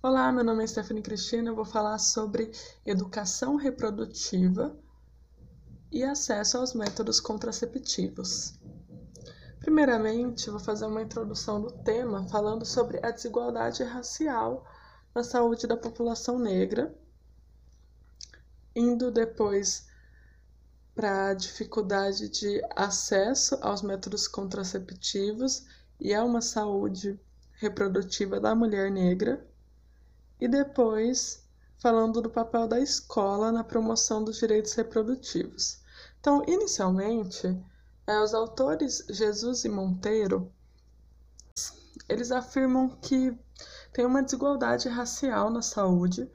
Olá, meu nome é Stephanie Cristina. Eu vou falar sobre educação reprodutiva e acesso aos métodos contraceptivos. Primeiramente, vou fazer uma introdução do tema falando sobre a desigualdade racial na saúde da população negra, indo depois para a dificuldade de acesso aos métodos contraceptivos e a uma saúde reprodutiva da mulher negra, e depois falando do papel da escola na promoção dos direitos reprodutivos. Então, inicialmente, é, os autores Jesus e Monteiro eles afirmam que tem uma desigualdade racial na saúde,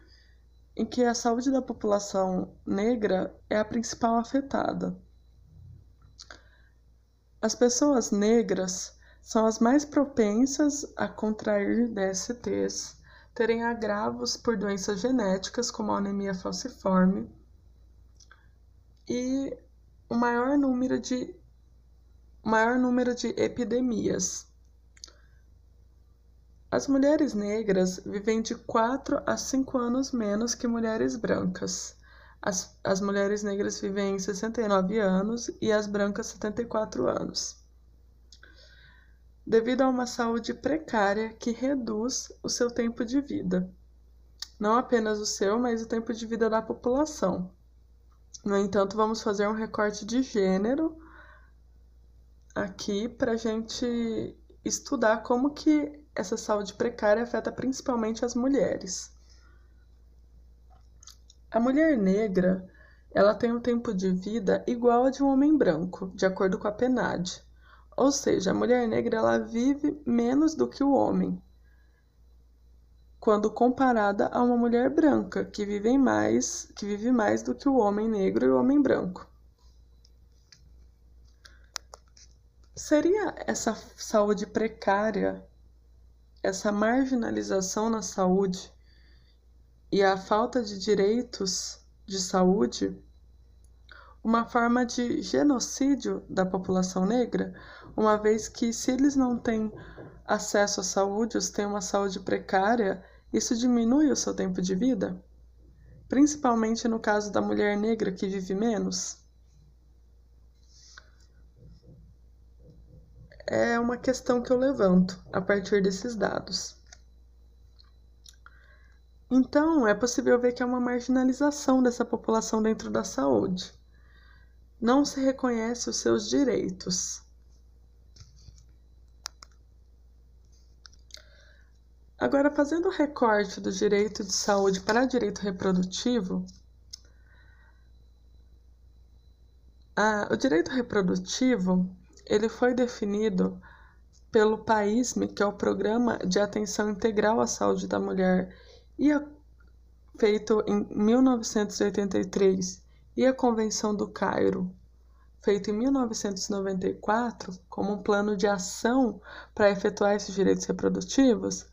em que a saúde da população negra é a principal afetada. As pessoas negras são as mais propensas a contrair DSTs, terem agravos por doenças genéticas, como a anemia falciforme, e o maior número de, maior número de epidemias. As mulheres negras vivem de 4 a 5 anos menos que mulheres brancas. As, as mulheres negras vivem 69 anos e as brancas 74 anos devido a uma saúde precária que reduz o seu tempo de vida. Não apenas o seu, mas o tempo de vida da população. No entanto, vamos fazer um recorte de gênero aqui para a gente estudar como que essa saúde precária afeta principalmente as mulheres. A mulher negra, ela tem um tempo de vida igual a de um homem branco, de acordo com a PNAD. Ou seja, a mulher negra ela vive menos do que o homem, quando comparada a uma mulher branca, que vive mais, que vive mais do que o homem negro e o homem branco. Seria essa saúde precária, essa marginalização na saúde e a falta de direitos de saúde uma forma de genocídio da população negra, uma vez que se eles não têm acesso à saúde, ou têm uma saúde precária, isso diminui o seu tempo de vida? Principalmente no caso da mulher negra que vive menos? É uma questão que eu levanto a partir desses dados. Então, é possível ver que há uma marginalização dessa população dentro da saúde não se reconhece os seus direitos. Agora, fazendo o recorte do direito de saúde para direito reprodutivo, a, o direito reprodutivo ele foi definido pelo PAISME, que é o Programa de Atenção Integral à Saúde da Mulher, e é feito em 1983 e a Convenção do Cairo, feita em 1994 como um plano de ação para efetuar esses direitos reprodutivos,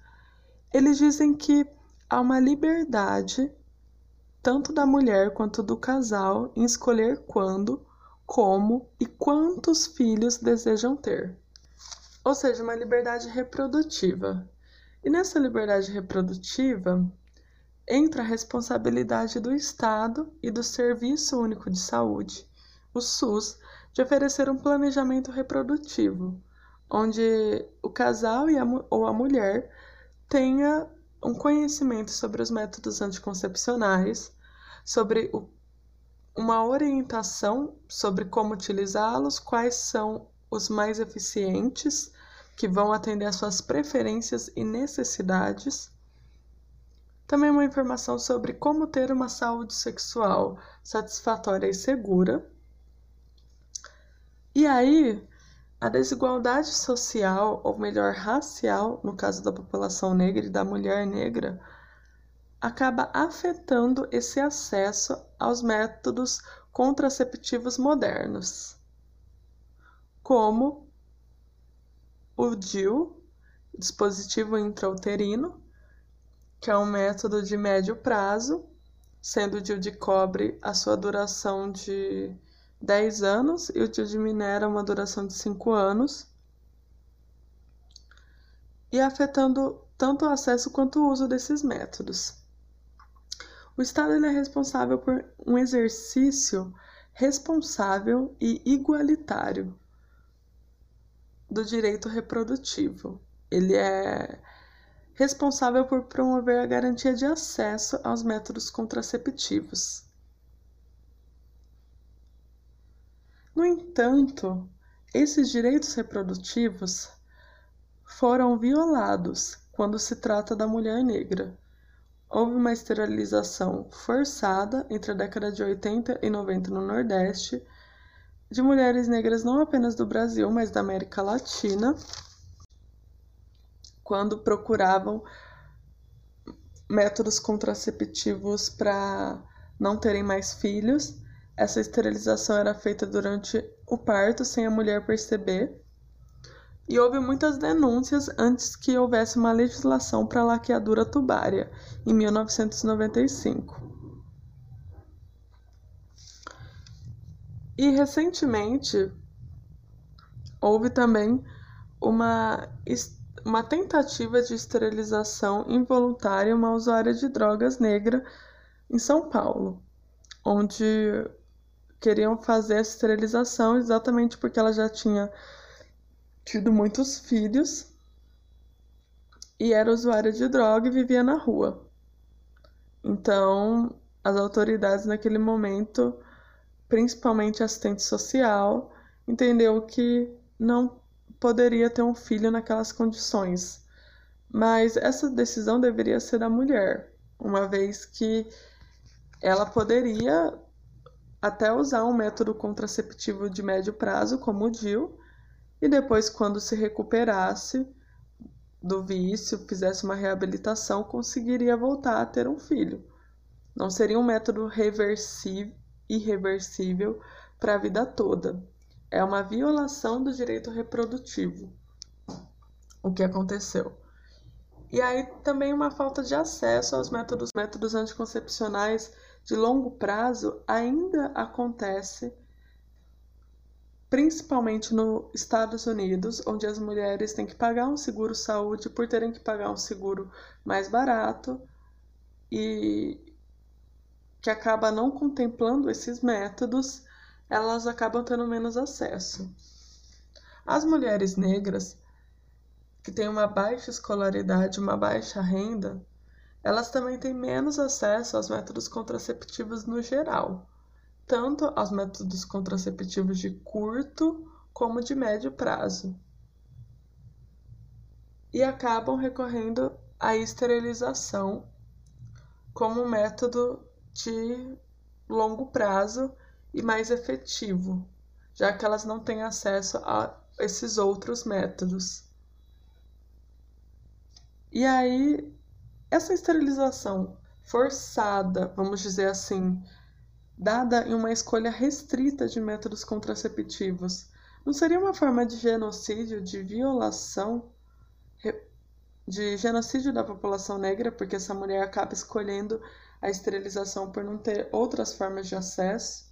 eles dizem que há uma liberdade tanto da mulher quanto do casal em escolher quando, como e quantos filhos desejam ter. Ou seja, uma liberdade reprodutiva. E nessa liberdade reprodutiva, entra a responsabilidade do Estado e do Serviço Único de Saúde, o SUS, de oferecer um planejamento reprodutivo, onde o casal a, ou a mulher tenha um conhecimento sobre os métodos anticoncepcionais, sobre o, uma orientação sobre como utilizá-los, quais são os mais eficientes, que vão atender às suas preferências e necessidades também uma informação sobre como ter uma saúde sexual satisfatória e segura. E aí, a desigualdade social, ou melhor, racial, no caso da população negra e da mulher negra, acaba afetando esse acesso aos métodos contraceptivos modernos, como o DIU, dispositivo intrauterino, que é um método de médio prazo, sendo o DIU de cobre a sua duração de 10 anos e o DIU de minério uma duração de 5 anos, e afetando tanto o acesso quanto o uso desses métodos. O Estado é responsável por um exercício responsável e igualitário do direito reprodutivo. Ele é responsável por promover a garantia de acesso aos métodos contraceptivos. No entanto, esses direitos reprodutivos foram violados quando se trata da mulher negra. Houve uma esterilização forçada entre a década de 80 e 90 no Nordeste de mulheres negras não apenas do Brasil, mas da América Latina, quando procuravam métodos contraceptivos para não terem mais filhos. Essa esterilização era feita durante o parto, sem a mulher perceber. E houve muitas denúncias antes que houvesse uma legislação para laqueadura tubária, em 1995. E recentemente houve também uma uma tentativa de esterilização involuntária uma usuária de drogas negra em São Paulo, onde queriam fazer a esterilização exatamente porque ela já tinha tido muitos filhos e era usuária de droga e vivia na rua. Então, as autoridades naquele momento, principalmente assistente social, entendeu que não poderia ter um filho naquelas condições. Mas essa decisão deveria ser da mulher, uma vez que ela poderia até usar um método contraceptivo de médio prazo, como o DIL, e depois, quando se recuperasse do vício, fizesse uma reabilitação, conseguiria voltar a ter um filho. Não seria um método reversível, irreversível para a vida toda é uma violação do direito reprodutivo. O que aconteceu? E aí também uma falta de acesso aos métodos, métodos anticoncepcionais de longo prazo ainda acontece principalmente nos Estados Unidos, onde as mulheres têm que pagar um seguro saúde por terem que pagar um seguro mais barato e que acaba não contemplando esses métodos elas acabam tendo menos acesso. As mulheres negras, que têm uma baixa escolaridade, uma baixa renda, elas também têm menos acesso aos métodos contraceptivos no geral, tanto aos métodos contraceptivos de curto como de médio prazo. E acabam recorrendo à esterilização como método de longo prazo e mais efetivo, já que elas não têm acesso a esses outros métodos. E aí, essa esterilização forçada, vamos dizer assim, dada em uma escolha restrita de métodos contraceptivos, não seria uma forma de genocídio, de violação, de genocídio da população negra, porque essa mulher acaba escolhendo a esterilização por não ter outras formas de acesso?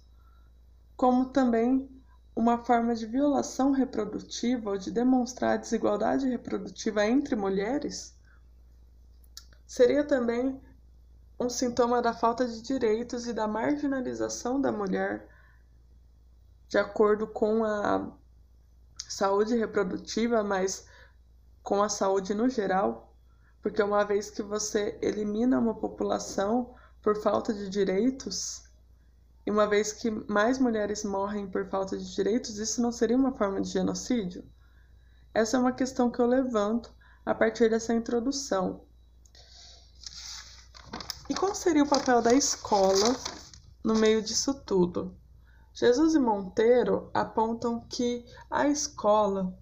como também uma forma de violação reprodutiva ou de demonstrar a desigualdade reprodutiva entre mulheres, seria também um sintoma da falta de direitos e da marginalização da mulher, de acordo com a saúde reprodutiva, mas com a saúde no geral, porque uma vez que você elimina uma população por falta de direitos, e uma vez que mais mulheres morrem por falta de direitos, isso não seria uma forma de genocídio? Essa é uma questão que eu levanto a partir dessa introdução. E qual seria o papel da escola no meio disso tudo? Jesus e Monteiro apontam que a escola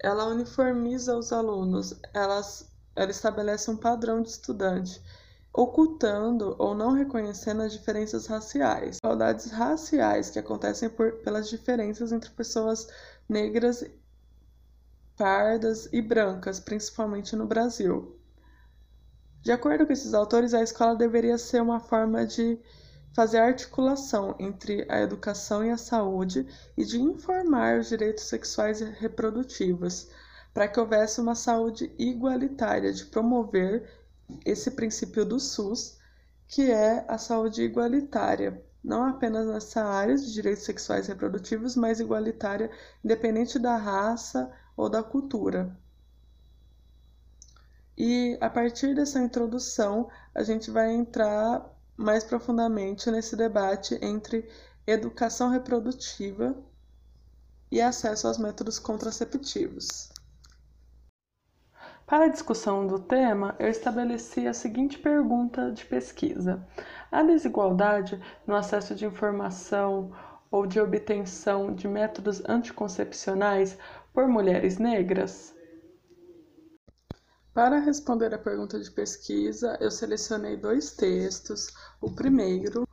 ela uniformiza os alunos, elas, ela estabelece um padrão de estudante ocultando ou não reconhecendo as diferenças raciais, igualdades raciais que acontecem por, pelas diferenças entre pessoas negras, pardas e brancas, principalmente no Brasil. De acordo com esses autores, a escola deveria ser uma forma de fazer articulação entre a educação e a saúde e de informar os direitos sexuais e reprodutivos, para que houvesse uma saúde igualitária, de promover esse princípio do SUS, que é a saúde igualitária, não apenas nessa área de direitos sexuais e reprodutivos, mas igualitária independente da raça ou da cultura. E a partir dessa introdução, a gente vai entrar mais profundamente nesse debate entre educação reprodutiva e acesso aos métodos contraceptivos. Para a discussão do tema, eu estabeleci a seguinte pergunta de pesquisa: Há desigualdade no acesso de informação ou de obtenção de métodos anticoncepcionais por mulheres negras? Para responder a pergunta de pesquisa, eu selecionei dois textos. O primeiro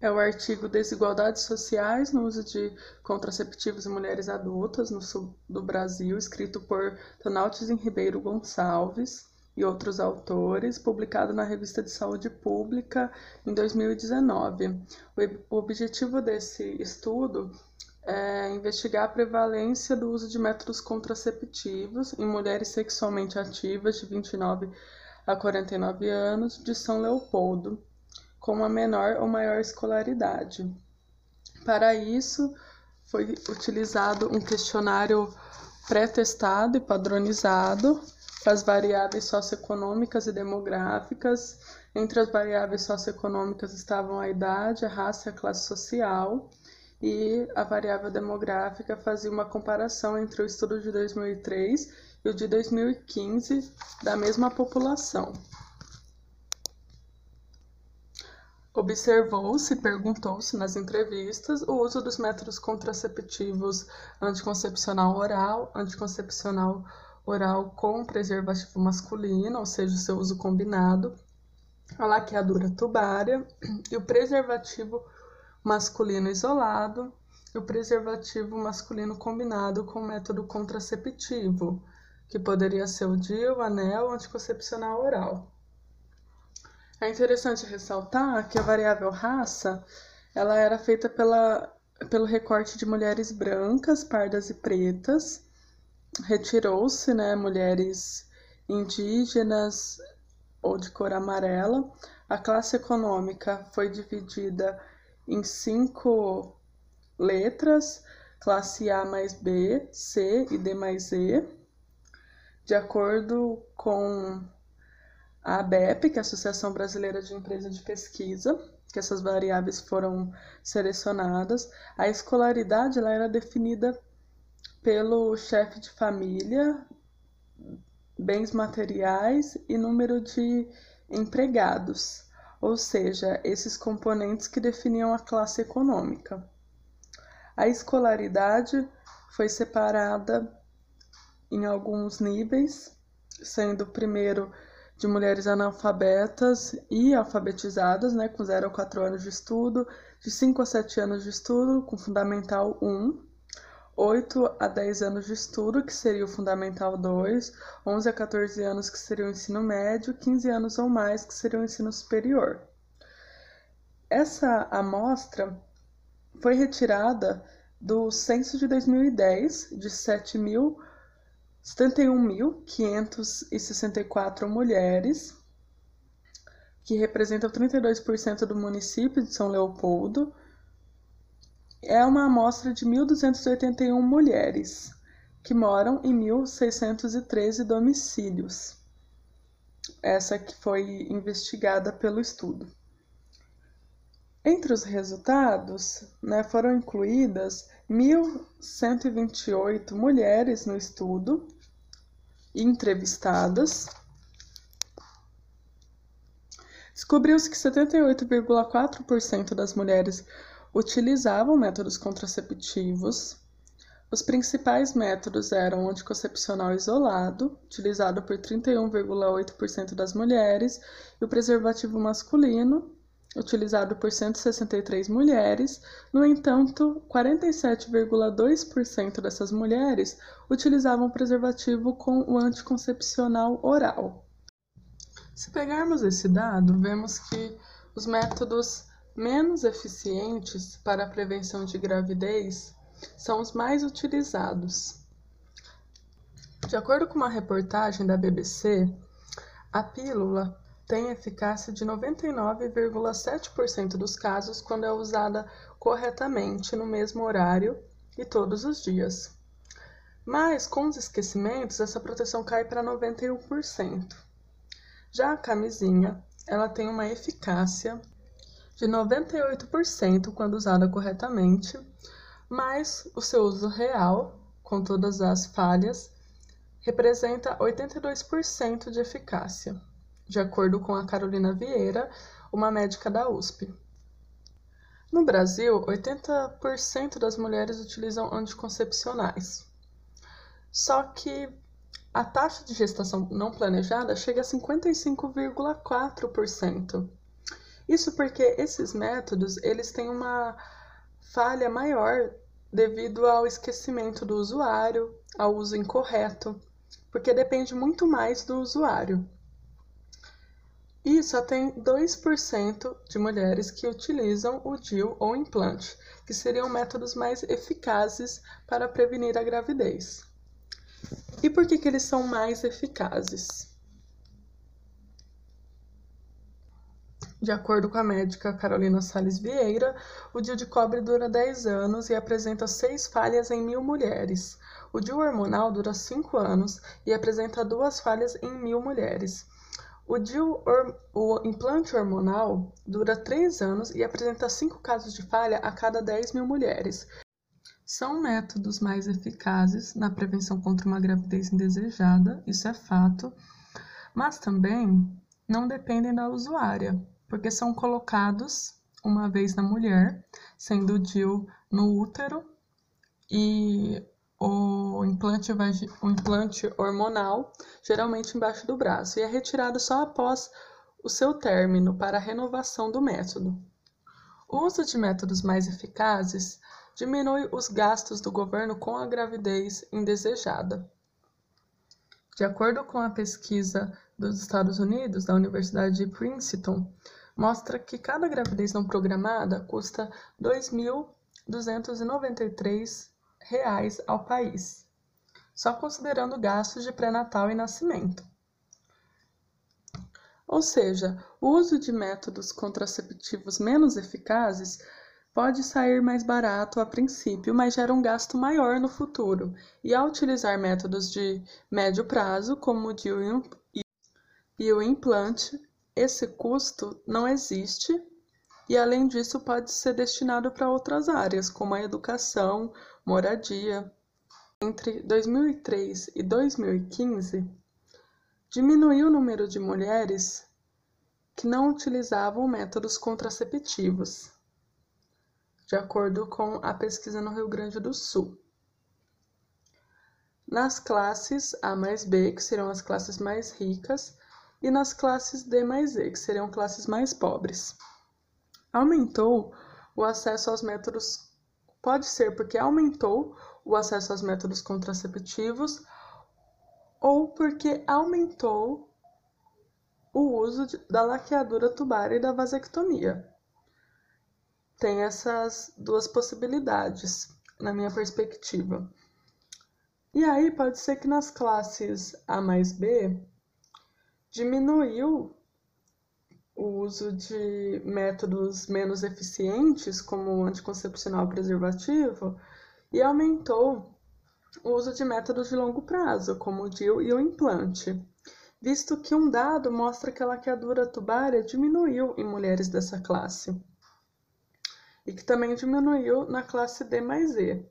é o artigo Desigualdades Sociais no uso de contraceptivos em mulheres adultas no sul do Brasil, escrito por Tonaltes Ribeiro Gonçalves e outros autores, publicado na Revista de Saúde Pública em 2019. O objetivo desse estudo é, investigar a prevalência do uso de métodos contraceptivos em mulheres sexualmente ativas de 29 a 49 anos de São Leopoldo, com uma menor ou maior escolaridade. Para isso, foi utilizado um questionário pré-testado e padronizado com as variáveis socioeconômicas e demográficas. Entre as variáveis socioeconômicas estavam a idade, a raça e a classe social e a variável demográfica fazia uma comparação entre o estudo de 2003 e o de 2015 da mesma população. Observou-se, perguntou-se nas entrevistas o uso dos métodos contraceptivos anticoncepcional oral, anticoncepcional oral com preservativo masculino, ou seja, o seu uso combinado, a laqueadura tubária e o preservativo masculino isolado e o preservativo masculino combinado com método contraceptivo, que poderia ser o DIU, o anel anticoncepcional oral. É interessante ressaltar que a variável raça ela era feita pela, pelo recorte de mulheres brancas, pardas e pretas. Retirou-se né, mulheres indígenas ou de cor amarela. A classe econômica foi dividida em cinco letras, classe A mais B, C e D mais E, de acordo com a ABEP, que é a Associação Brasileira de Empresas de Pesquisa, que essas variáveis foram selecionadas. A escolaridade ela era definida pelo chefe de família, bens materiais e número de empregados ou seja, esses componentes que definiam a classe econômica. A escolaridade foi separada em alguns níveis, sendo o primeiro de mulheres analfabetas e alfabetizadas, né, com 0 a 4 anos de estudo, de 5 a 7 anos de estudo, com Fundamental 1, 8 a 10 anos de estudo, que seria o Fundamental 2, 11 a 14 anos, que seria o ensino médio, 15 anos ou mais, que seria o ensino superior. Essa amostra foi retirada do censo de 2010 de 71.564 mulheres, que representam 32% do município de São Leopoldo, é uma amostra de 1.281 mulheres que moram em 1.613 domicílios. Essa que foi investigada pelo estudo. Entre os resultados, né, foram incluídas 1.128 mulheres no estudo entrevistadas. Descobriu-se que 78,4% das mulheres utilizavam métodos contraceptivos. Os principais métodos eram o anticoncepcional isolado, utilizado por 31,8% das mulheres, e o preservativo masculino, utilizado por 163 mulheres. No entanto, 47,2% dessas mulheres utilizavam preservativo com o anticoncepcional oral. Se pegarmos esse dado, vemos que os métodos menos eficientes para a prevenção de gravidez são os mais utilizados. De acordo com uma reportagem da BBC, a pílula tem eficácia de 99,7% dos casos quando é usada corretamente no mesmo horário e todos os dias. Mas com os esquecimentos, essa proteção cai para 91%. Já a camisinha, ela tem uma eficácia de 98% quando usada corretamente, mas o seu uso real, com todas as falhas, representa 82% de eficácia, de acordo com a Carolina Vieira, uma médica da USP. No Brasil, 80% das mulheres utilizam anticoncepcionais. Só que a taxa de gestação não planejada chega a 55,4%. Isso porque esses métodos, eles têm uma falha maior devido ao esquecimento do usuário, ao uso incorreto, porque depende muito mais do usuário. E só tem 2% de mulheres que utilizam o DIU ou implante, que seriam métodos mais eficazes para prevenir a gravidez. E por que, que eles são mais eficazes? De acordo com a médica Carolina Sales Vieira, o DIU de cobre dura 10 anos e apresenta 6 falhas em mil mulheres. O DIU hormonal dura 5 anos e apresenta duas falhas em mil mulheres. O, DIU, o implante hormonal dura 3 anos e apresenta 5 casos de falha a cada 10 mil mulheres. São métodos mais eficazes na prevenção contra uma gravidez indesejada, isso é fato, mas também não dependem da usuária, porque são colocados uma vez na mulher, sendo o DIU no útero e o implante, o implante hormonal, geralmente embaixo do braço, e é retirado só após o seu término para a renovação do método. O uso de métodos mais eficazes diminui os gastos do governo com a gravidez indesejada. De acordo com a pesquisa dos Estados Unidos, da Universidade de Princeton, mostra que cada gravidez não programada custa 2.293 reais ao país, só considerando gastos de pré-natal e nascimento. Ou seja, o uso de métodos contraceptivos menos eficazes pode sair mais barato a princípio, mas gera um gasto maior no futuro. E ao utilizar métodos de médio prazo, como o DIU e o implante, esse custo não existe e, além disso, pode ser destinado para outras áreas, como a educação, moradia. Entre 2003 e 2015, diminuiu o número de mulheres que não utilizavam métodos contraceptivos, de acordo com a pesquisa no Rio Grande do Sul. Nas classes A mais B, que serão as classes mais ricas, e nas classes D mais E, que seriam classes mais pobres. Aumentou o acesso aos métodos Pode ser porque aumentou o acesso aos métodos contraceptivos ou porque aumentou o uso de, da laqueadura tubar e da vasectomia. Tem essas duas possibilidades, na minha perspectiva. E aí pode ser que nas classes A mais B diminuiu o uso de métodos menos eficientes, como o anticoncepcional preservativo, e aumentou o uso de métodos de longo prazo, como o DIU e o implante, visto que um dado mostra que a laqueadura tubária diminuiu em mulheres dessa classe, e que também diminuiu na classe D mais E,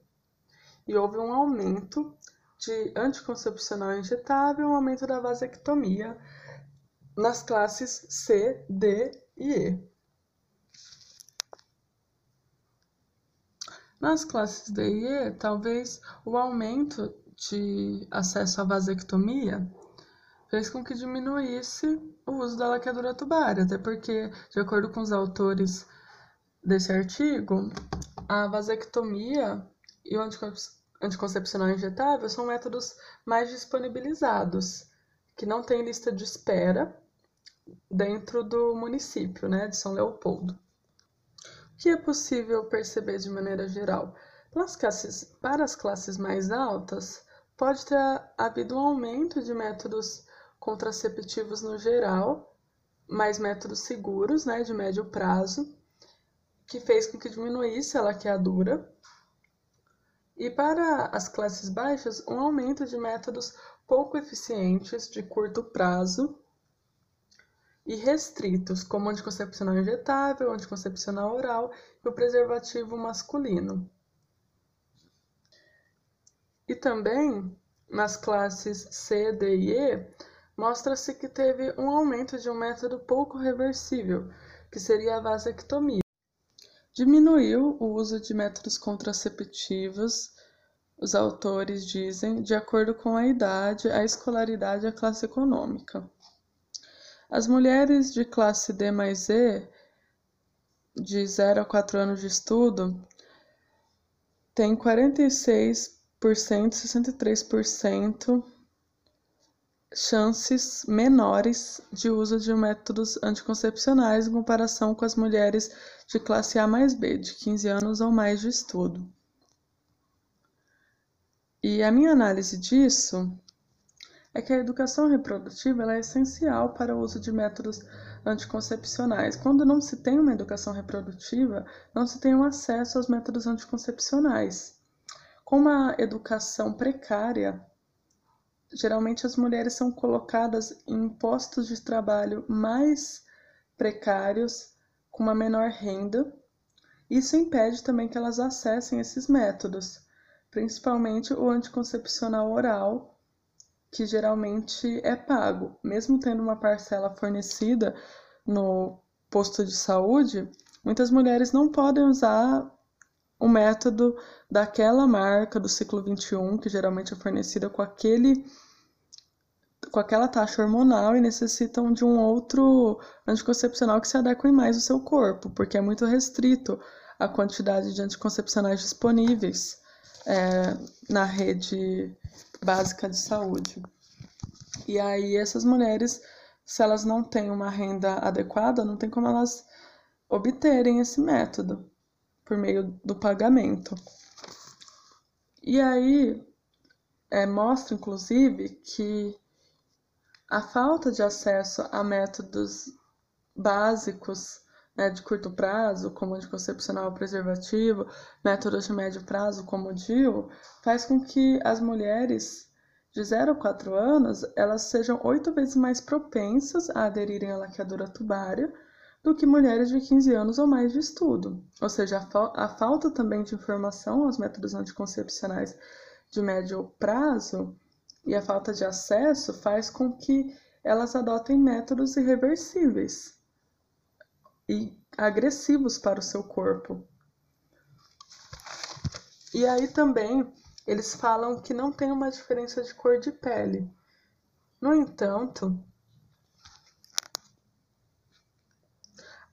e houve um aumento de anticoncepcional injetável, um aumento da vasectomia, nas classes C, D e E. Nas classes D e E, talvez o aumento de acesso à vasectomia fez com que diminuísse o uso da laqueadura tubária, até porque, de acordo com os autores desse artigo, a vasectomia e o anticoncepcional injetável são métodos mais disponibilizados, que não têm lista de espera dentro do município né, de São Leopoldo. O que é possível perceber de maneira geral? Classes, para as classes mais altas, pode ter havido um aumento de métodos contraceptivos no geral, mais métodos seguros, né, de médio prazo, que fez com que diminuísse a laqueadura. E para as classes baixas, um aumento de métodos pouco eficientes de curto prazo e restritos, como anticoncepcional injetável, anticoncepcional oral e o preservativo masculino. E também nas classes C, D e E, mostra-se que teve um aumento de um método pouco reversível, que seria a vasectomia. Diminuiu o uso de métodos contraceptivos, os autores dizem, de acordo com a idade, a escolaridade e a classe econômica. As mulheres de classe D mais E, de 0 a 4 anos de estudo, têm 46%, 63% chances menores de uso de métodos anticoncepcionais em comparação com as mulheres de classe A mais B, de 15 anos ou mais de estudo. E a minha análise disso é que a educação reprodutiva é essencial para o uso de métodos anticoncepcionais. Quando não se tem uma educação reprodutiva, não se tem um acesso aos métodos anticoncepcionais. Com uma educação precária, geralmente as mulheres são colocadas em postos de trabalho mais precários, com uma menor renda. Isso impede também que elas acessem esses métodos, principalmente o anticoncepcional oral, que geralmente é pago, mesmo tendo uma parcela fornecida no posto de saúde, muitas mulheres não podem usar o método daquela marca do ciclo 21, que geralmente é fornecida com aquele com aquela taxa hormonal e necessitam de um outro anticoncepcional que se adeque mais ao seu corpo, porque é muito restrito a quantidade de anticoncepcionais disponíveis é, na rede básica de saúde. E aí essas mulheres, se elas não têm uma renda adequada, não tem como elas obterem esse método por meio do pagamento. E aí é, mostra, inclusive, que a falta de acesso a métodos básicos né, de curto prazo, como anticoncepcional preservativo, métodos de médio prazo, como o DIU, faz com que as mulheres de 0 a 4 anos elas sejam oito vezes mais propensas a aderirem à laqueadura tubária do que mulheres de 15 anos ou mais de estudo. Ou seja, a, fa a falta também de informação aos métodos anticoncepcionais de médio prazo e a falta de acesso faz com que elas adotem métodos irreversíveis, e agressivos para o seu corpo. E aí também eles falam que não tem uma diferença de cor de pele. No entanto,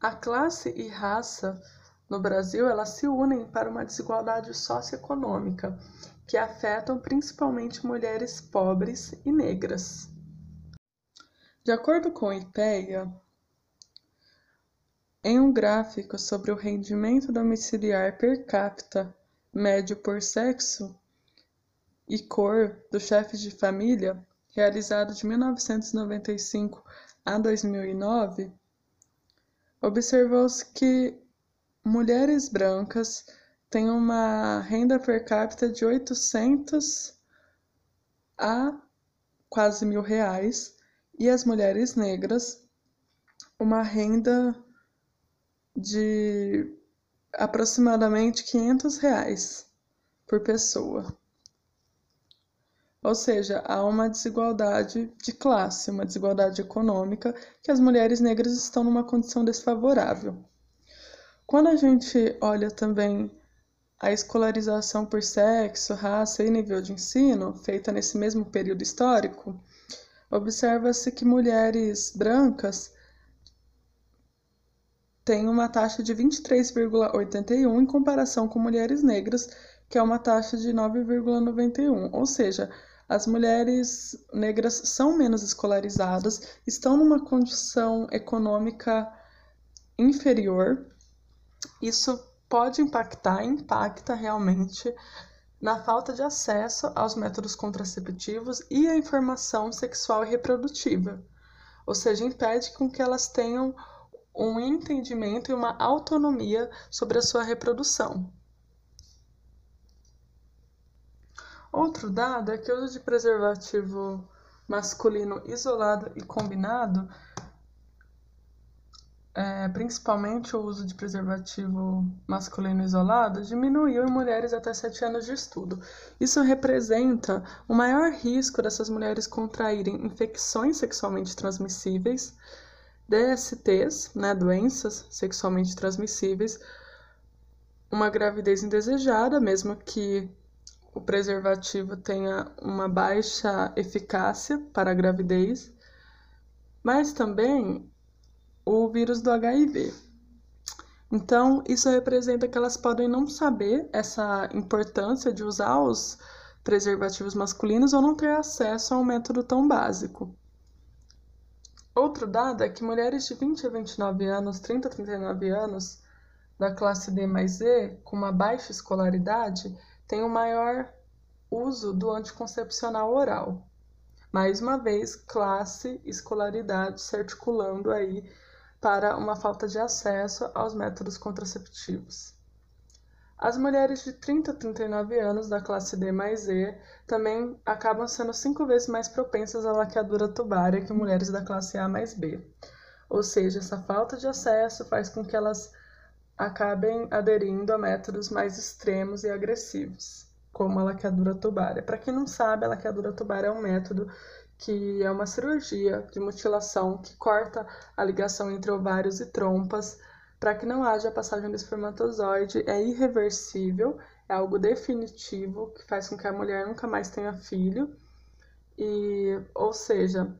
a classe e raça no Brasil elas se unem para uma desigualdade socioeconômica que afetam principalmente mulheres pobres e negras. De acordo com IPEA, em um gráfico sobre o rendimento domiciliar per capita médio por sexo e cor dos chefes de família, realizado de 1995 a 2009, observou-se que mulheres brancas têm uma renda per capita de 800 a quase mil reais e as mulheres negras uma renda de aproximadamente 500 reais por pessoa. Ou seja, há uma desigualdade de classe, uma desigualdade econômica, que as mulheres negras estão numa condição desfavorável. Quando a gente olha também a escolarização por sexo, raça e nível de ensino, feita nesse mesmo período histórico, observa-se que mulheres brancas tem uma taxa de 23,81 em comparação com mulheres negras, que é uma taxa de 9,91. Ou seja, as mulheres negras são menos escolarizadas, estão numa condição econômica inferior. Isso pode impactar, impacta realmente na falta de acesso aos métodos contraceptivos e à informação sexual e reprodutiva, ou seja, impede com que elas tenham um entendimento e uma autonomia sobre a sua reprodução. Outro dado é que o uso de preservativo masculino isolado e combinado, é, principalmente o uso de preservativo masculino isolado, diminuiu em mulheres até 7 anos de estudo. Isso representa o maior risco dessas mulheres contraírem infecções sexualmente transmissíveis, DSTs, né, doenças sexualmente transmissíveis, uma gravidez indesejada, mesmo que o preservativo tenha uma baixa eficácia para a gravidez, mas também o vírus do HIV. Então, isso representa que elas podem não saber essa importância de usar os preservativos masculinos ou não ter acesso a um método tão básico. Outro dado é que mulheres de 20 a 29 anos, 30 a 39 anos, da classe D mais E, com uma baixa escolaridade, tem o maior uso do anticoncepcional oral. Mais uma vez, classe, escolaridade se articulando aí para uma falta de acesso aos métodos contraceptivos. As mulheres de 30 a 39 anos da classe D mais E também acabam sendo cinco vezes mais propensas à laqueadura tubária que mulheres da classe A mais B. Ou seja, essa falta de acesso faz com que elas acabem aderindo a métodos mais extremos e agressivos, como a laqueadura tubária. Para quem não sabe, a laqueadura tubária é um método que é uma cirurgia de mutilação que corta a ligação entre ovários e trompas para que não haja passagem do espermatozoide. É irreversível, é algo definitivo que faz com que a mulher nunca mais tenha filho. E, ou seja,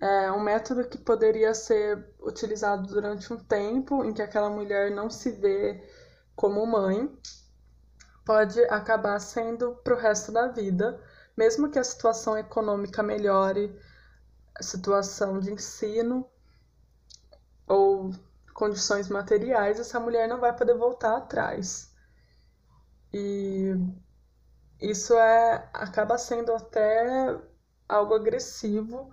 é um método que poderia ser utilizado durante um tempo em que aquela mulher não se vê como mãe, pode acabar sendo para o resto da vida, mesmo que a situação econômica melhore, a situação de ensino ou condições materiais, essa mulher não vai poder voltar atrás. E isso é acaba sendo até algo agressivo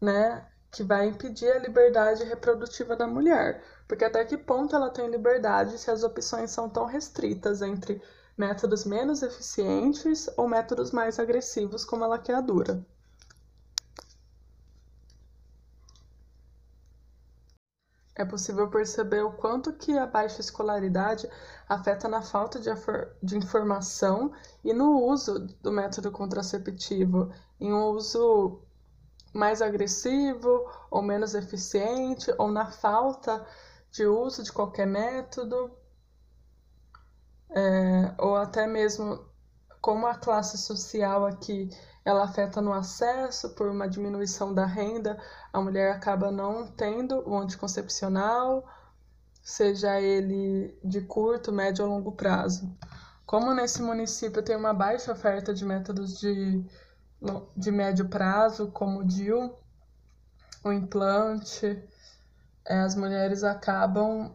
né, que vai impedir a liberdade reprodutiva da mulher. Porque até que ponto ela tem liberdade se as opções são tão restritas entre métodos menos eficientes ou métodos mais agressivos, como a laqueadura? É possível perceber o quanto que a baixa escolaridade afeta na falta de, de informação e no uso do método contraceptivo, em um uso mais agressivo ou menos eficiente, ou na falta de uso de qualquer método, é, ou até mesmo como a classe social aqui ela afeta no acesso por uma diminuição da renda, a mulher acaba não tendo o anticoncepcional, seja ele de curto, médio ou longo prazo. Como nesse município tem uma baixa oferta de métodos de de médio prazo, como o DIU, o implante, é, as mulheres acabam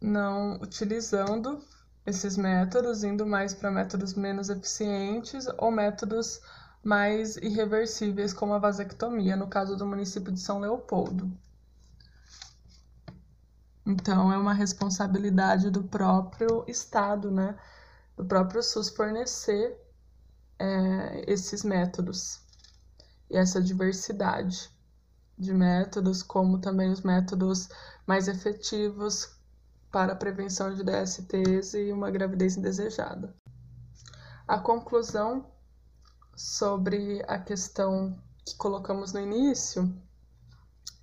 não utilizando esses métodos, indo mais para métodos menos eficientes ou métodos mais irreversíveis, como a vasectomia, no caso do município de São Leopoldo. Então, é uma responsabilidade do próprio Estado, né? Do próprio SUS fornecer é, esses métodos e essa diversidade de métodos, como também os métodos mais efetivos para a prevenção de DSTs e uma gravidez indesejada. A conclusão sobre a questão que colocamos no início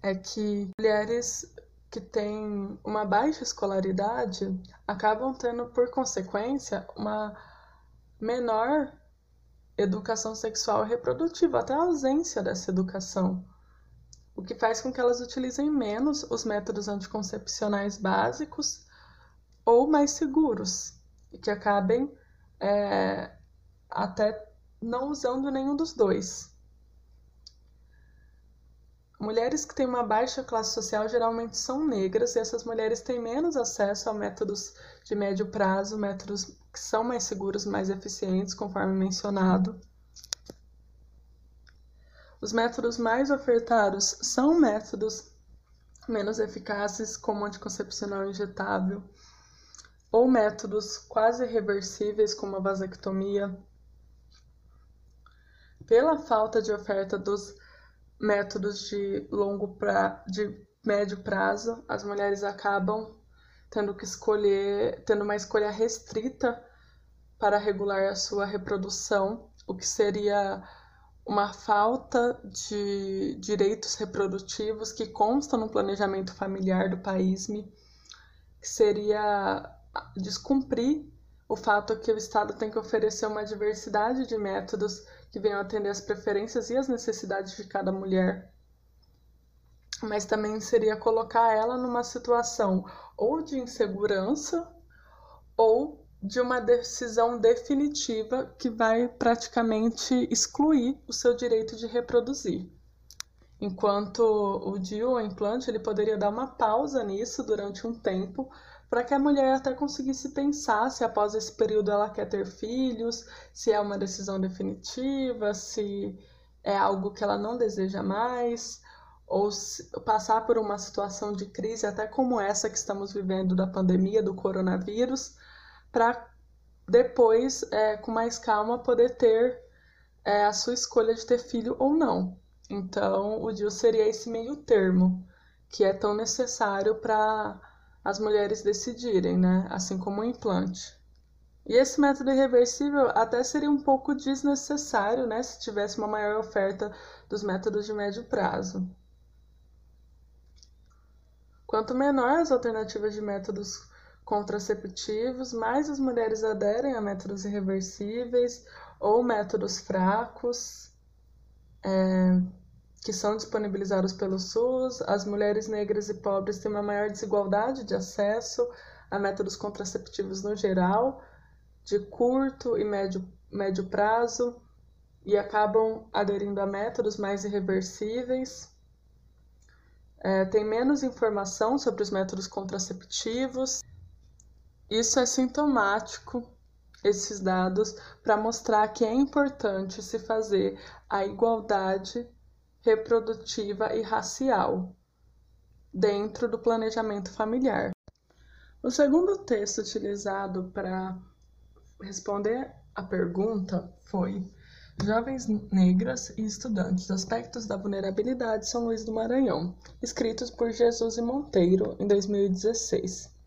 é que mulheres que têm uma baixa escolaridade acabam tendo, por consequência, uma menor educação sexual e reprodutiva, até a ausência dessa educação, o que faz com que elas utilizem menos os métodos anticoncepcionais básicos ou mais seguros, e que acabem é, até não usando nenhum dos dois. mulheres que têm uma baixa classe social geralmente são negras e essas mulheres têm menos acesso a métodos de médio prazo, métodos que são mais seguros, mais eficientes, conforme mencionado. Os métodos mais ofertados são métodos menos eficazes, como anticoncepcional injetável, ou métodos quase reversíveis, como a vasectomia. Pela falta de oferta dos métodos de longo pra... de médio prazo, as mulheres acabam tendo que escolher, tendo uma escolha restrita para regular a sua reprodução, o que seria uma falta de direitos reprodutivos que constam no planejamento familiar do país, que seria descumprir o fato que o Estado tem que oferecer uma diversidade de métodos que venham atender as preferências e as necessidades de cada mulher. Mas também seria colocar ela numa situação ou de insegurança ou de uma decisão definitiva que vai praticamente excluir o seu direito de reproduzir. Enquanto o DIU, o implante, ele poderia dar uma pausa nisso durante um tempo para que a mulher até conseguisse pensar se após esse período ela quer ter filhos, se é uma decisão definitiva, se é algo que ela não deseja mais, ou passar por uma situação de crise, até como essa que estamos vivendo da pandemia do coronavírus, para depois, é, com mais calma, poder ter é, a sua escolha de ter filho ou não. Então, o DIU seria esse meio termo, que é tão necessário para as mulheres decidirem, né? Assim como o implante. E esse método irreversível até seria um pouco desnecessário, né? Se tivesse uma maior oferta dos métodos de médio prazo. Quanto menor as alternativas de métodos contraceptivos, mais as mulheres aderem a métodos irreversíveis ou métodos fracos é, que são disponibilizados pelo SUS. As mulheres negras e pobres têm uma maior desigualdade de acesso a métodos contraceptivos no geral, de curto e médio, médio prazo, e acabam aderindo a métodos mais irreversíveis. É, tem menos informação sobre os métodos contraceptivos isso é sintomático, esses dados, para mostrar que é importante se fazer a igualdade reprodutiva e racial dentro do planejamento familiar. O segundo texto utilizado para responder a pergunta foi Jovens Negras e Estudantes Aspectos da Vulnerabilidade São Luís do Maranhão, escritos por Jesus e Monteiro em 2016.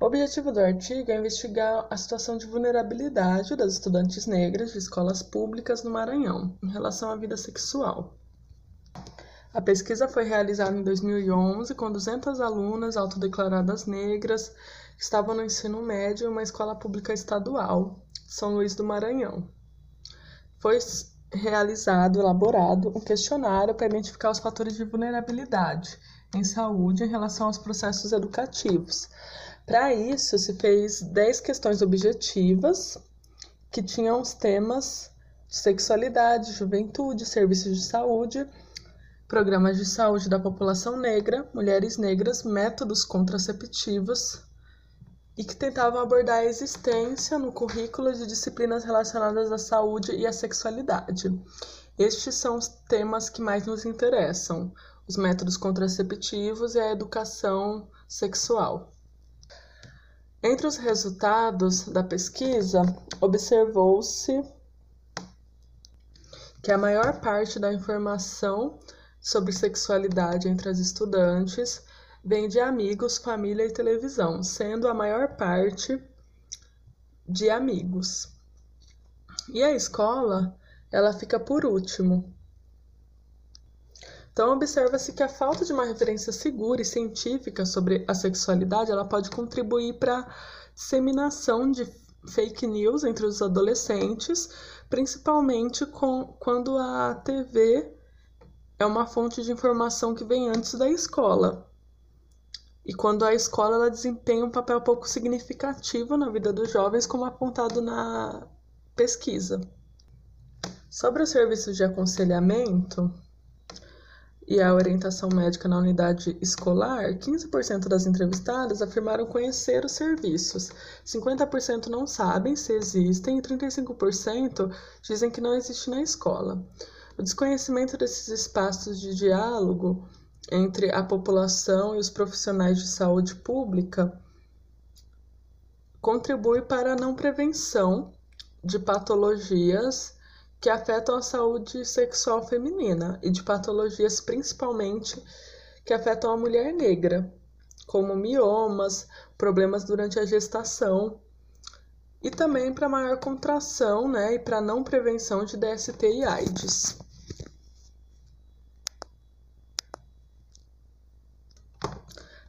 O objetivo do artigo é investigar a situação de vulnerabilidade das estudantes negras de escolas públicas no Maranhão em relação à vida sexual. A pesquisa foi realizada em 2011 com 200 alunas autodeclaradas negras que estavam no ensino médio em uma escola pública estadual, São Luís do Maranhão. Foi realizado, elaborado um questionário para identificar os fatores de vulnerabilidade em saúde em relação aos processos educativos, para isso, se fez 10 questões objetivas que tinham os temas de sexualidade, juventude, serviços de saúde, programas de saúde da população negra, mulheres negras, métodos contraceptivos e que tentavam abordar a existência no currículo de disciplinas relacionadas à saúde e à sexualidade. Estes são os temas que mais nos interessam: os métodos contraceptivos e a educação sexual. Entre os resultados da pesquisa, observou-se que a maior parte da informação sobre sexualidade entre as estudantes vem de amigos, família e televisão, sendo a maior parte de amigos. E a escola, ela fica por último, então, observa-se que a falta de uma referência segura e científica sobre a sexualidade ela pode contribuir para a disseminação de fake news entre os adolescentes, principalmente com, quando a TV é uma fonte de informação que vem antes da escola. E quando a escola ela desempenha um papel pouco significativo na vida dos jovens, como apontado na pesquisa. Sobre os serviços de aconselhamento, e a orientação médica na unidade escolar, 15% das entrevistadas afirmaram conhecer os serviços, 50% não sabem se existem e 35% dizem que não existe na escola. O desconhecimento desses espaços de diálogo entre a população e os profissionais de saúde pública contribui para a não prevenção de patologias que afetam a saúde sexual feminina e de patologias principalmente que afetam a mulher negra, como miomas, problemas durante a gestação e também para maior contração, né, e para não prevenção de DST e AIDS.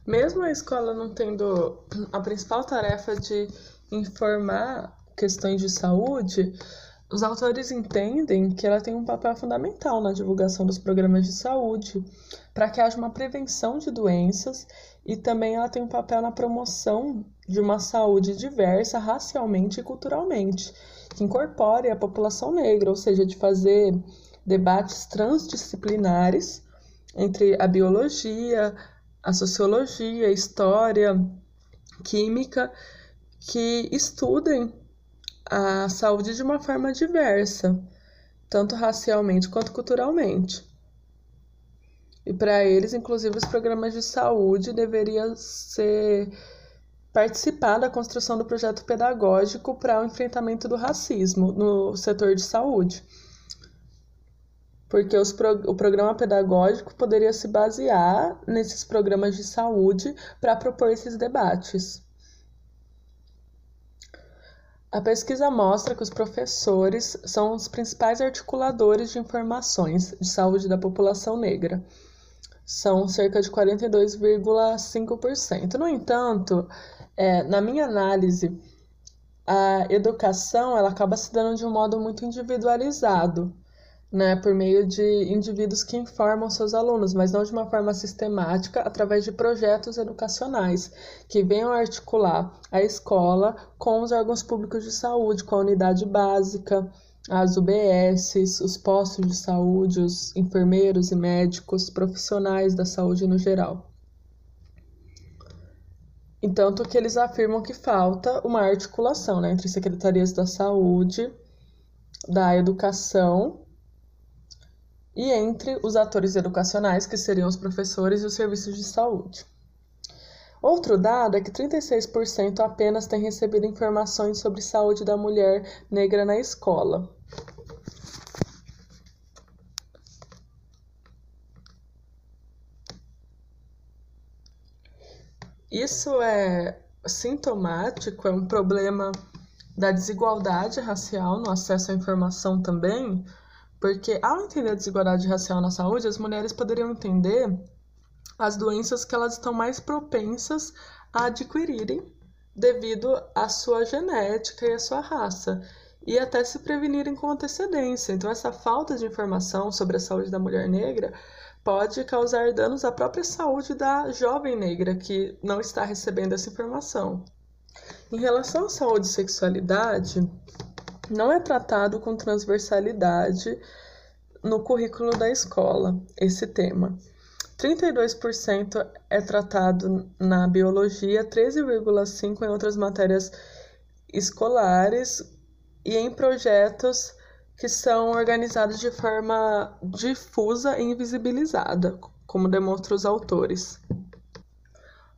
Mesmo a escola não tendo a principal tarefa de informar questões de saúde, os autores entendem que ela tem um papel fundamental na divulgação dos programas de saúde, para que haja uma prevenção de doenças e também ela tem um papel na promoção de uma saúde diversa racialmente e culturalmente, que incorpore a população negra, ou seja, de fazer debates transdisciplinares entre a biologia, a sociologia, a história, química, que estudem a saúde de uma forma diversa, tanto racialmente quanto culturalmente. E para eles, inclusive, os programas de saúde deveriam ser participar da construção do projeto pedagógico para o enfrentamento do racismo no setor de saúde. Porque pro, o programa pedagógico poderia se basear nesses programas de saúde para propor esses debates. A pesquisa mostra que os professores são os principais articuladores de informações de saúde da população negra. São cerca de 42,5%. No entanto, é, na minha análise, a educação ela acaba se dando de um modo muito individualizado né, por meio de indivíduos que informam seus alunos, mas não de uma forma sistemática, através de projetos educacionais que venham articular a escola com os órgãos públicos de saúde, com a unidade básica, as UBSs, os postos de saúde, os enfermeiros e médicos, profissionais da saúde no geral. Entanto, que eles afirmam que falta uma articulação né, entre secretarias da saúde, da educação e entre os atores educacionais, que seriam os professores e os serviços de saúde. Outro dado é que 36% apenas têm recebido informações sobre saúde da mulher negra na escola. Isso é sintomático, é um problema da desigualdade racial no acesso à informação também, porque ao entender a desigualdade racial na saúde, as mulheres poderiam entender as doenças que elas estão mais propensas a adquirirem devido à sua genética e à sua raça, e até se prevenirem com antecedência. Então, essa falta de informação sobre a saúde da mulher negra pode causar danos à própria saúde da jovem negra que não está recebendo essa informação. Em relação à saúde e sexualidade, não é tratado com transversalidade no currículo da escola esse tema. 32% é tratado na biologia, 13,5% em outras matérias escolares e em projetos que são organizados de forma difusa e invisibilizada, como demonstram os autores.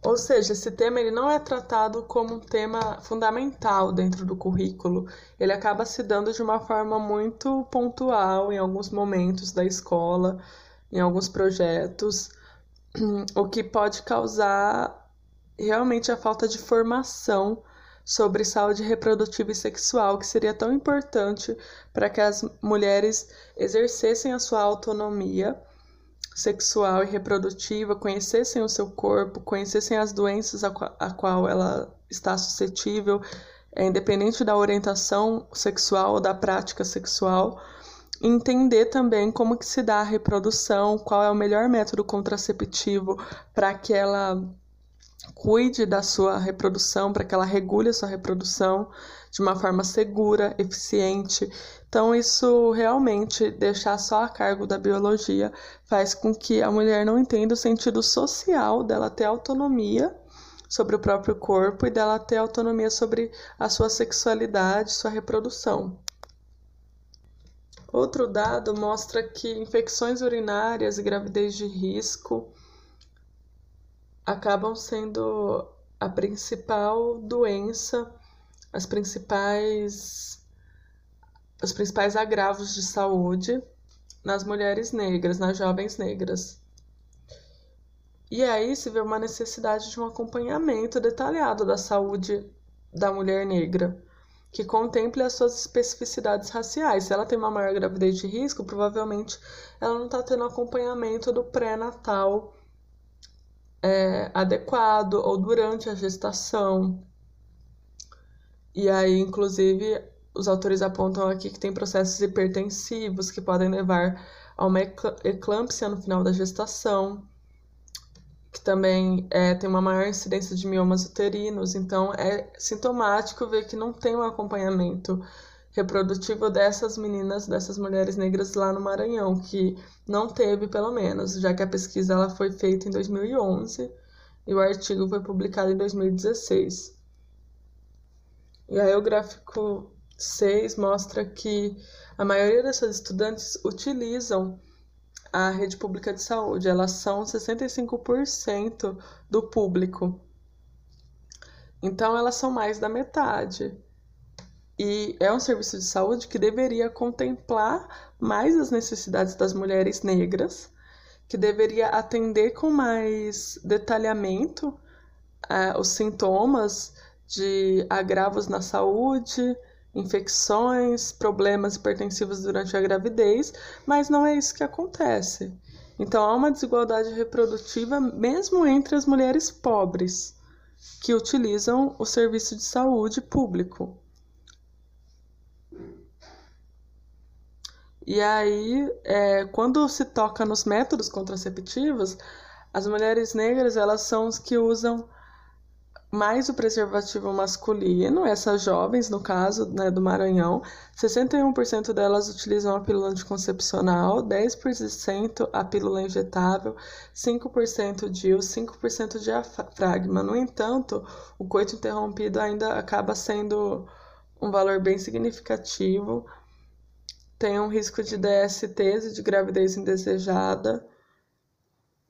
Ou seja, esse tema ele não é tratado como um tema fundamental dentro do currículo. Ele acaba se dando de uma forma muito pontual em alguns momentos da escola, em alguns projetos, o que pode causar realmente a falta de formação sobre saúde reprodutiva e sexual, que seria tão importante para que as mulheres exercessem a sua autonomia sexual e reprodutiva, conhecessem o seu corpo, conhecessem as doenças a, qual, a qual ela está suscetível, é, independente da orientação sexual ou da prática sexual, entender também como que se dá a reprodução, qual é o melhor método contraceptivo para aquela cuide da sua reprodução, para que ela regule a sua reprodução de uma forma segura, eficiente. Então, isso realmente deixar só a cargo da biologia faz com que a mulher não entenda o sentido social dela ter autonomia sobre o próprio corpo e dela ter autonomia sobre a sua sexualidade, sua reprodução. Outro dado mostra que infecções urinárias e gravidez de risco acabam sendo a principal doença, as principais os principais agravos de saúde nas mulheres negras, nas jovens negras. E aí se vê uma necessidade de um acompanhamento detalhado da saúde da mulher negra, que contemple as suas especificidades raciais. Se ela tem uma maior gravidez de risco, provavelmente ela não está tendo acompanhamento do pré-natal é, adequado ou durante a gestação. E aí, inclusive, os autores apontam aqui que tem processos hipertensivos que podem levar a uma eclâmpsia no final da gestação, que também é, tem uma maior incidência de miomas uterinos, então é sintomático ver que não tem um acompanhamento reprodutivo dessas meninas, dessas mulheres negras lá no Maranhão, que não teve, pelo menos, já que a pesquisa ela foi feita em 2011 e o artigo foi publicado em 2016. E aí o gráfico 6 mostra que a maioria dessas estudantes utilizam a rede pública de saúde, elas são 65% do público. Então elas são mais da metade. E é um serviço de saúde que deveria contemplar mais as necessidades das mulheres negras, que deveria atender com mais detalhamento uh, os sintomas de agravos na saúde, infecções, problemas hipertensivos durante a gravidez, mas não é isso que acontece. Então há uma desigualdade reprodutiva mesmo entre as mulheres pobres que utilizam o serviço de saúde público. E aí, é, quando se toca nos métodos contraceptivos, as mulheres negras elas são as que usam mais o preservativo masculino, essas jovens, no caso né, do Maranhão, 61% delas utilizam a pílula anticoncepcional, 10% a pílula injetável, 5% DIU, 5% diafragma. No entanto, o coito interrompido ainda acaba sendo um valor bem significativo, tem um risco de DSTs e de gravidez indesejada,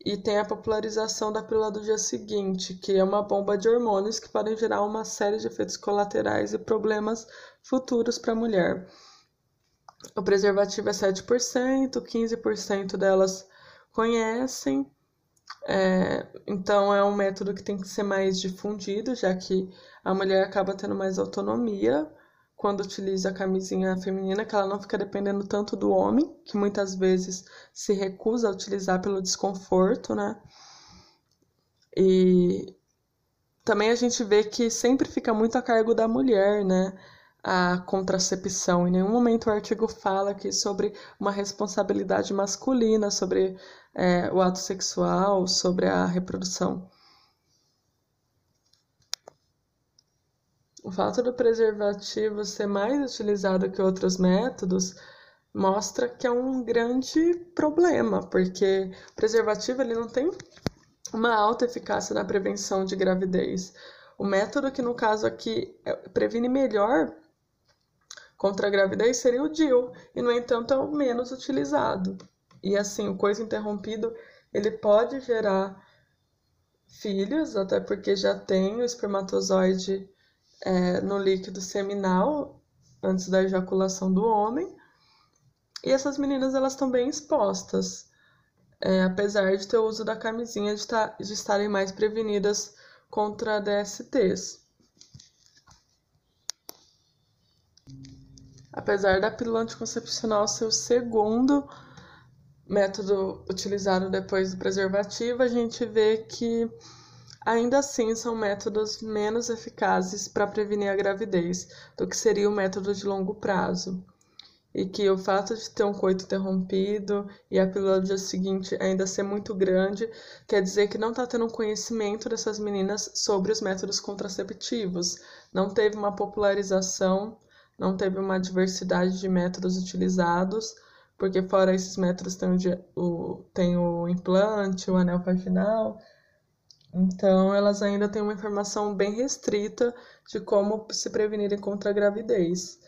e tem a popularização da pílula do dia seguinte, que é uma bomba de hormônios que podem gerar uma série de efeitos colaterais e problemas futuros para a mulher. O preservativo é 7%, 15% delas conhecem, é, então é um método que tem que ser mais difundido, já que a mulher acaba tendo mais autonomia quando utiliza a camisinha feminina, que ela não fica dependendo tanto do homem, que muitas vezes se recusa a utilizar pelo desconforto, né? E também a gente vê que sempre fica muito a cargo da mulher, né? A contracepção. Em nenhum momento o artigo fala aqui sobre uma responsabilidade masculina, sobre é, o ato sexual, sobre a reprodução. O fato do preservativo ser mais utilizado que outros métodos mostra que é um grande problema, porque o preservativo ele não tem uma alta eficácia na prevenção de gravidez. O método que no caso aqui é, previne melhor contra a gravidez seria o DIU, e no entanto é o menos utilizado. E assim, o coito interrompido, ele pode gerar filhos, até porque já tem o espermatozoide é, no líquido seminal antes da ejaculação do homem. E essas meninas elas estão bem expostas, é, apesar de ter o uso da camisinha de, tá, de estarem mais prevenidas contra DSTs. Apesar da pílula anticoncepcional ser o segundo método utilizado depois do preservativo, a gente vê que Ainda assim, são métodos menos eficazes para prevenir a gravidez do que seria o método de longo prazo. e que o fato de ter um coito interrompido e a pílula do dia seguinte ainda ser muito grande, quer dizer que não está tendo conhecimento dessas meninas sobre os métodos contraceptivos. Não teve uma popularização, não teve uma diversidade de métodos utilizados, porque fora esses métodos tem o, tem o implante, o anel vaginal, então elas ainda têm uma informação bem restrita de como se prevenirem contra a gravidez.